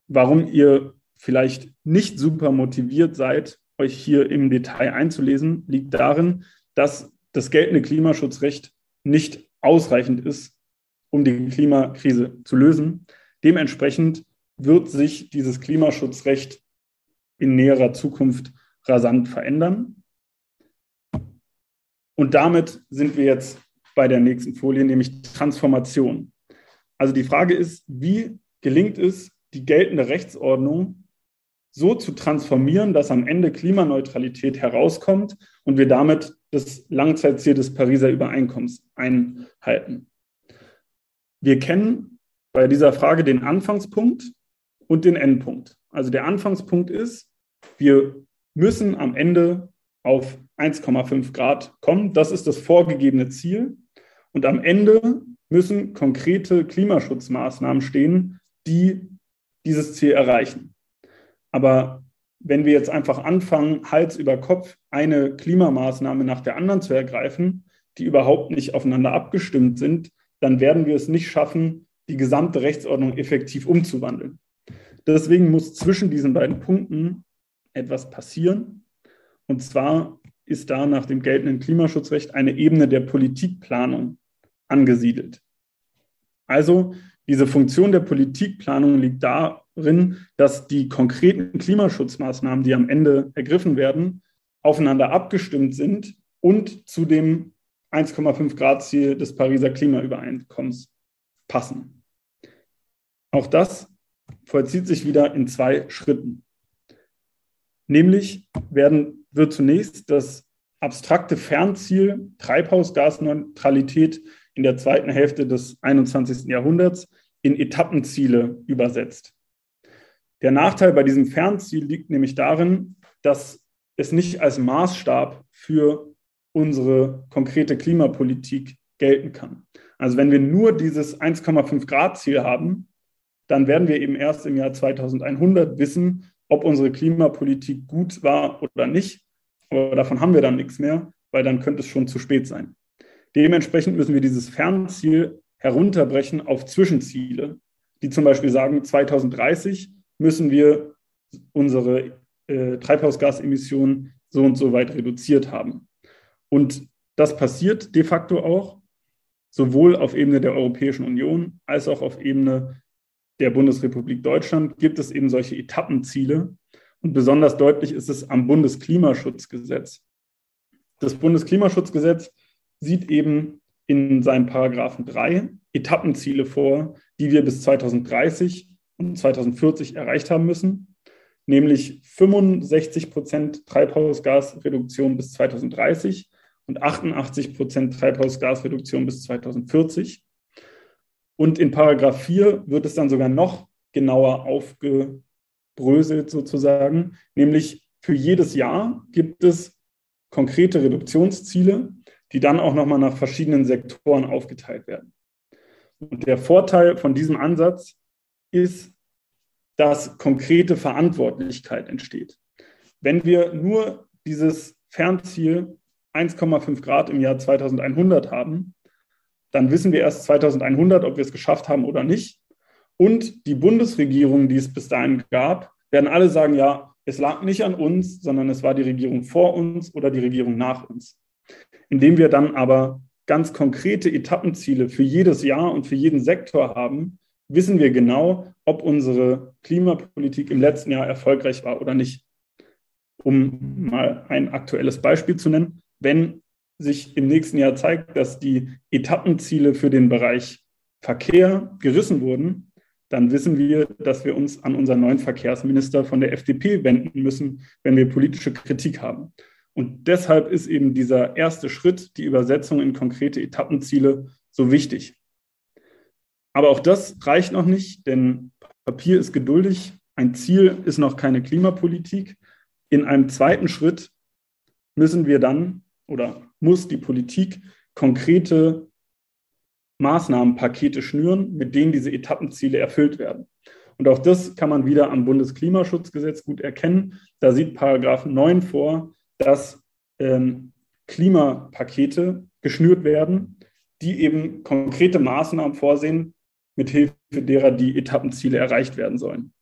warum ihr vielleicht nicht super motiviert seid, euch hier im Detail einzulesen, liegt darin, dass das geltende Klimaschutzrecht nicht ausreichend ist, um die Klimakrise zu lösen. Dementsprechend wird sich dieses Klimaschutzrecht in näherer Zukunft rasant verändern. Und damit sind wir jetzt bei der nächsten Folie, nämlich Transformation. Also die Frage ist, wie gelingt es, die geltende Rechtsordnung so zu transformieren, dass am Ende Klimaneutralität herauskommt und wir damit das Langzeitziel des Pariser Übereinkommens einhalten. Wir kennen bei dieser Frage den Anfangspunkt und den Endpunkt. Also der Anfangspunkt ist, wir müssen am Ende auf 1,5 Grad kommen. Das ist das vorgegebene Ziel. Und am Ende müssen konkrete Klimaschutzmaßnahmen stehen, die dieses Ziel erreichen. Aber wenn wir jetzt einfach anfangen, Hals über Kopf eine Klimamaßnahme nach der anderen zu ergreifen, die überhaupt nicht aufeinander abgestimmt sind, dann werden wir es nicht schaffen, die gesamte Rechtsordnung effektiv umzuwandeln. Deswegen muss zwischen diesen beiden Punkten etwas passieren. Und zwar ist da nach dem geltenden Klimaschutzrecht eine Ebene der Politikplanung angesiedelt. Also diese Funktion der Politikplanung liegt darin, dass die konkreten Klimaschutzmaßnahmen, die am Ende ergriffen werden, aufeinander abgestimmt sind und zu dem 1,5 Grad Ziel des Pariser Klimaübereinkommens passen. Auch das vollzieht sich wieder in zwei Schritten. Nämlich werden, wird zunächst das abstrakte Fernziel Treibhausgasneutralität in der zweiten Hälfte des 21. Jahrhunderts in Etappenziele übersetzt. Der Nachteil bei diesem Fernziel liegt nämlich darin, dass es nicht als Maßstab für unsere konkrete Klimapolitik gelten kann. Also wenn wir nur dieses 1,5 Grad Ziel haben, dann werden wir eben erst im Jahr 2100 wissen, ob unsere Klimapolitik gut war oder nicht. Aber davon haben wir dann nichts mehr, weil dann könnte es schon zu spät sein. Dementsprechend müssen wir dieses Fernziel herunterbrechen auf Zwischenziele, die zum Beispiel sagen, 2030 müssen wir unsere äh, Treibhausgasemissionen so und so weit reduziert haben. Und das passiert de facto auch, sowohl auf Ebene der Europäischen Union als auch auf Ebene der Bundesrepublik Deutschland gibt es eben solche Etappenziele. Und besonders deutlich ist es am Bundesklimaschutzgesetz. Das Bundesklimaschutzgesetz sieht eben in seinem Paragraphen 3 Etappenziele vor, die wir bis 2030 und 2040 erreicht haben müssen, nämlich 65 Prozent Treibhausgasreduktion bis 2030 und 88 Prozent Treibhausgasreduktion bis 2040. Und in Paragraph 4 wird es dann sogar noch genauer aufgebröselt sozusagen, nämlich für jedes Jahr gibt es konkrete Reduktionsziele, die dann auch nochmal nach verschiedenen Sektoren aufgeteilt werden. Und der Vorteil von diesem Ansatz ist, dass konkrete Verantwortlichkeit entsteht. Wenn wir nur dieses Fernziel 1,5 Grad im Jahr 2100 haben, dann wissen wir erst 2100, ob wir es geschafft haben oder nicht. Und die Bundesregierungen, die es bis dahin gab, werden alle sagen, ja, es lag nicht an uns, sondern es war die Regierung vor uns oder die Regierung nach uns indem wir dann aber ganz konkrete Etappenziele für jedes Jahr und für jeden Sektor haben, wissen wir genau, ob unsere Klimapolitik im letzten Jahr erfolgreich war oder nicht. Um mal ein aktuelles Beispiel zu nennen, wenn sich im nächsten Jahr zeigt, dass die Etappenziele für den Bereich Verkehr gerissen wurden, dann wissen wir, dass wir uns an unseren neuen Verkehrsminister von der FDP wenden müssen, wenn wir politische Kritik haben. Und deshalb ist eben dieser erste Schritt, die Übersetzung in konkrete Etappenziele, so wichtig. Aber auch das reicht noch nicht, denn Papier ist geduldig. Ein Ziel ist noch keine Klimapolitik. In einem zweiten Schritt müssen wir dann oder muss die Politik konkrete Maßnahmenpakete schnüren, mit denen diese Etappenziele erfüllt werden. Und auch das kann man wieder am Bundesklimaschutzgesetz gut erkennen. Da sieht Paragraph 9 vor, dass ähm, Klimapakete geschnürt werden, die eben konkrete Maßnahmen vorsehen, mithilfe derer die Etappenziele erreicht werden sollen.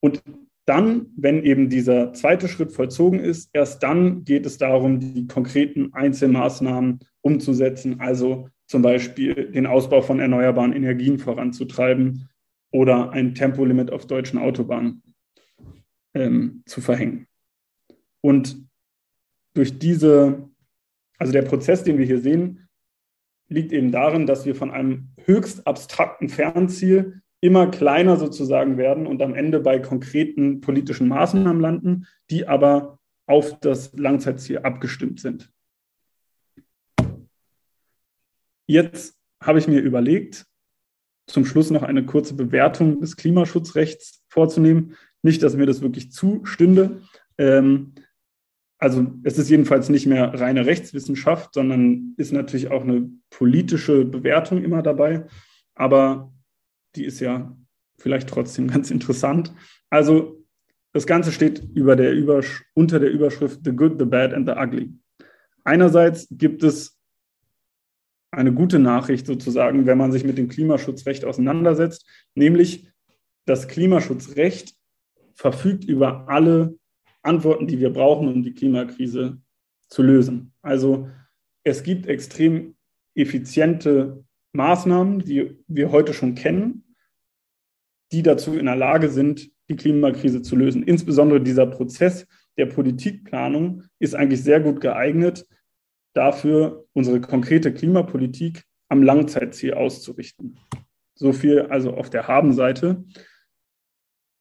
Und dann, wenn eben dieser zweite Schritt vollzogen ist, erst dann geht es darum, die konkreten Einzelmaßnahmen umzusetzen, also zum Beispiel den Ausbau von erneuerbaren Energien voranzutreiben oder ein Tempolimit auf deutschen Autobahnen ähm, zu verhängen. Und durch diese, also der Prozess, den wir hier sehen, liegt eben darin, dass wir von einem höchst abstrakten Fernziel immer kleiner sozusagen werden und am Ende bei konkreten politischen Maßnahmen landen, die aber auf das Langzeitziel abgestimmt sind. Jetzt habe ich mir überlegt, zum Schluss noch eine kurze Bewertung des Klimaschutzrechts vorzunehmen. Nicht, dass mir das wirklich zustünde. Ähm, also es ist jedenfalls nicht mehr reine Rechtswissenschaft, sondern ist natürlich auch eine politische Bewertung immer dabei. Aber die ist ja vielleicht trotzdem ganz interessant. Also das Ganze steht über der unter der Überschrift The Good, the Bad and the Ugly. Einerseits gibt es eine gute Nachricht sozusagen, wenn man sich mit dem Klimaschutzrecht auseinandersetzt, nämlich das Klimaschutzrecht verfügt über alle Antworten, die wir brauchen, um die Klimakrise zu lösen. Also es gibt extrem effiziente Maßnahmen, die wir heute schon kennen, die dazu in der Lage sind, die Klimakrise zu lösen. Insbesondere dieser Prozess der Politikplanung ist eigentlich sehr gut geeignet, dafür unsere konkrete Klimapolitik am Langzeitziel auszurichten. So viel also auf der Habenseite.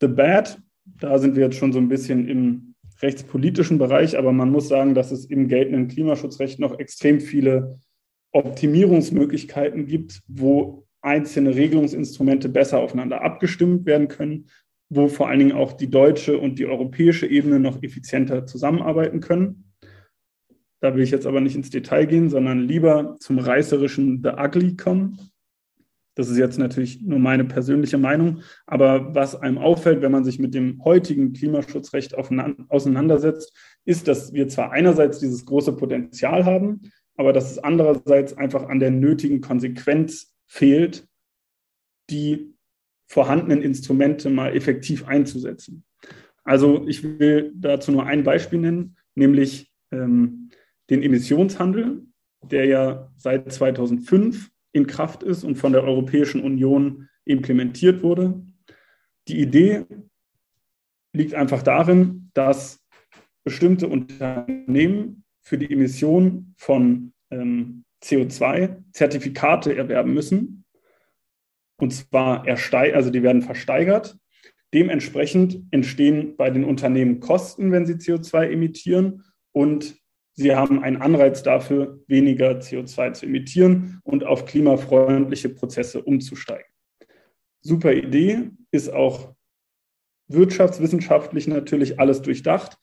The Bad, da sind wir jetzt schon so ein bisschen im rechtspolitischen Bereich, aber man muss sagen, dass es im geltenden Klimaschutzrecht noch extrem viele Optimierungsmöglichkeiten gibt, wo einzelne Regelungsinstrumente besser aufeinander abgestimmt werden können, wo vor allen Dingen auch die deutsche und die europäische Ebene noch effizienter zusammenarbeiten können. Da will ich jetzt aber nicht ins Detail gehen, sondern lieber zum reißerischen The Ugly kommen. Das ist jetzt natürlich nur meine persönliche Meinung, aber was einem auffällt, wenn man sich mit dem heutigen Klimaschutzrecht auseinandersetzt, ist, dass wir zwar einerseits dieses große Potenzial haben, aber dass es andererseits einfach an der nötigen Konsequenz fehlt, die vorhandenen Instrumente mal effektiv einzusetzen. Also ich will dazu nur ein Beispiel nennen, nämlich ähm, den Emissionshandel, der ja seit 2005 in Kraft ist und von der Europäischen Union implementiert wurde. Die Idee liegt einfach darin, dass bestimmte Unternehmen für die Emission von ähm, CO2 Zertifikate erwerben müssen. Und zwar ersteig also die werden versteigert. Dementsprechend entstehen bei den Unternehmen Kosten, wenn sie CO2 emittieren. Und sie haben einen Anreiz dafür, weniger CO2 zu emittieren und auf klimafreundliche Prozesse umzusteigen. Super Idee, ist auch wirtschaftswissenschaftlich natürlich alles durchdacht.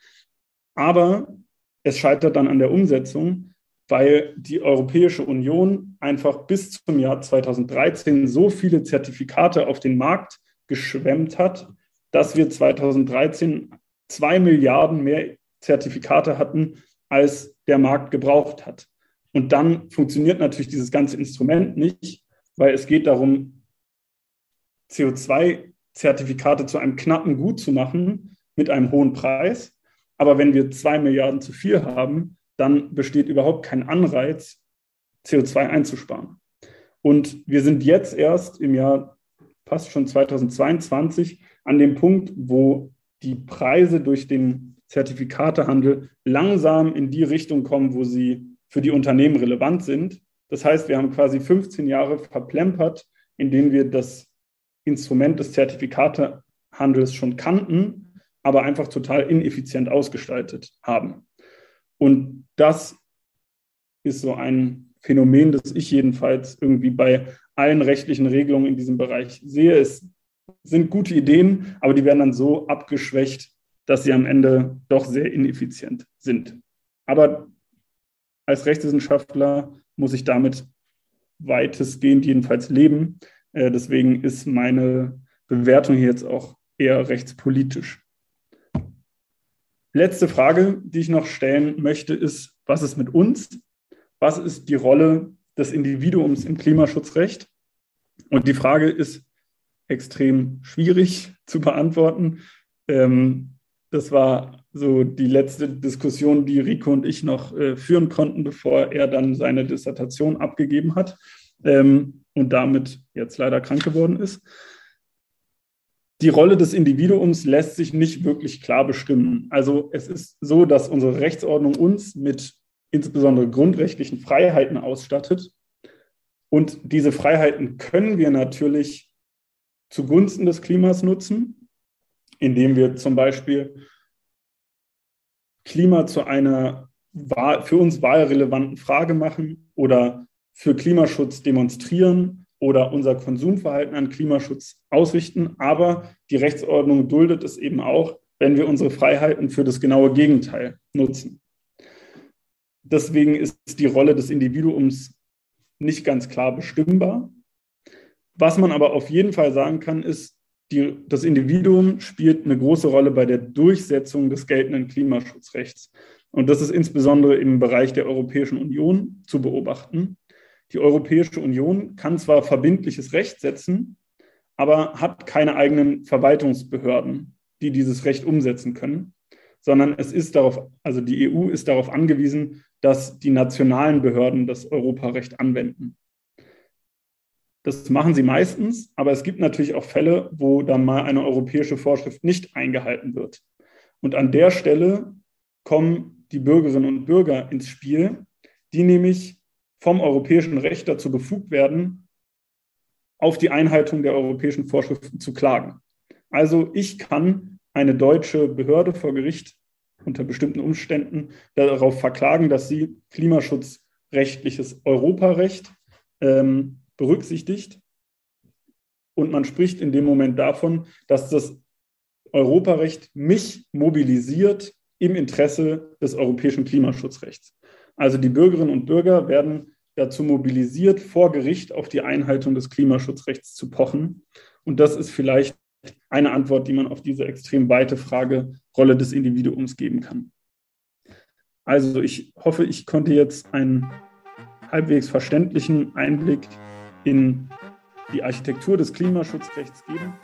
Aber es scheitert dann an der Umsetzung, weil die Europäische Union einfach bis zum Jahr 2013 so viele Zertifikate auf den Markt geschwemmt hat, dass wir 2013 zwei Milliarden mehr Zertifikate hatten, als der Markt gebraucht hat. Und dann funktioniert natürlich dieses ganze Instrument nicht, weil es geht darum, CO2-Zertifikate zu einem knappen Gut zu machen mit einem hohen Preis. Aber wenn wir zwei Milliarden zu viel haben, dann besteht überhaupt kein Anreiz, CO2 einzusparen. Und wir sind jetzt erst im Jahr fast schon 2022 an dem Punkt, wo die Preise durch den Zertifikatehandel langsam in die Richtung kommen, wo sie für die Unternehmen relevant sind. Das heißt, wir haben quasi 15 Jahre verplempert, in denen wir das Instrument des Zertifikatehandels schon kannten, aber einfach total ineffizient ausgestaltet haben. Und das ist so ein Phänomen, das ich jedenfalls irgendwie bei allen rechtlichen Regelungen in diesem Bereich sehe. Es sind gute Ideen, aber die werden dann so abgeschwächt, dass sie am Ende doch sehr ineffizient sind. Aber als Rechtswissenschaftler muss ich damit weitestgehend jedenfalls leben. Äh, deswegen ist meine Bewertung hier jetzt auch eher rechtspolitisch. Letzte Frage, die ich noch stellen möchte, ist, was ist mit uns? Was ist die Rolle des Individuums im Klimaschutzrecht? Und die Frage ist extrem schwierig zu beantworten. Ähm, das war so die letzte Diskussion, die Rico und ich noch äh, führen konnten, bevor er dann seine Dissertation abgegeben hat ähm, und damit jetzt leider krank geworden ist. Die Rolle des Individuums lässt sich nicht wirklich klar bestimmen. Also es ist so, dass unsere Rechtsordnung uns mit insbesondere grundrechtlichen Freiheiten ausstattet. Und diese Freiheiten können wir natürlich zugunsten des Klimas nutzen indem wir zum Beispiel Klima zu einer für uns wahlrelevanten Frage machen oder für Klimaschutz demonstrieren oder unser Konsumverhalten an Klimaschutz ausrichten. Aber die Rechtsordnung duldet es eben auch, wenn wir unsere Freiheiten für das genaue Gegenteil nutzen. Deswegen ist die Rolle des Individuums nicht ganz klar bestimmbar. Was man aber auf jeden Fall sagen kann, ist, die, das Individuum spielt eine große Rolle bei der Durchsetzung des geltenden Klimaschutzrechts. Und das ist insbesondere im Bereich der Europäischen Union zu beobachten. Die Europäische Union kann zwar verbindliches Recht setzen, aber hat keine eigenen Verwaltungsbehörden, die dieses Recht umsetzen können, sondern es ist darauf, also die EU ist darauf angewiesen, dass die nationalen Behörden das Europarecht anwenden. Das machen sie meistens, aber es gibt natürlich auch Fälle, wo dann mal eine europäische Vorschrift nicht eingehalten wird. Und an der Stelle kommen die Bürgerinnen und Bürger ins Spiel, die nämlich vom europäischen Recht dazu befugt werden, auf die Einhaltung der europäischen Vorschriften zu klagen. Also ich kann eine deutsche Behörde vor Gericht unter bestimmten Umständen darauf verklagen, dass sie klimaschutzrechtliches Europarecht ähm, berücksichtigt. Und man spricht in dem Moment davon, dass das Europarecht mich mobilisiert im Interesse des europäischen Klimaschutzrechts. Also die Bürgerinnen und Bürger werden dazu mobilisiert, vor Gericht auf die Einhaltung des Klimaschutzrechts zu pochen. Und das ist vielleicht eine Antwort, die man auf diese extrem weite Frage Rolle des Individuums geben kann. Also ich hoffe, ich konnte jetzt einen halbwegs verständlichen Einblick in die Architektur des Klimaschutzrechts geben.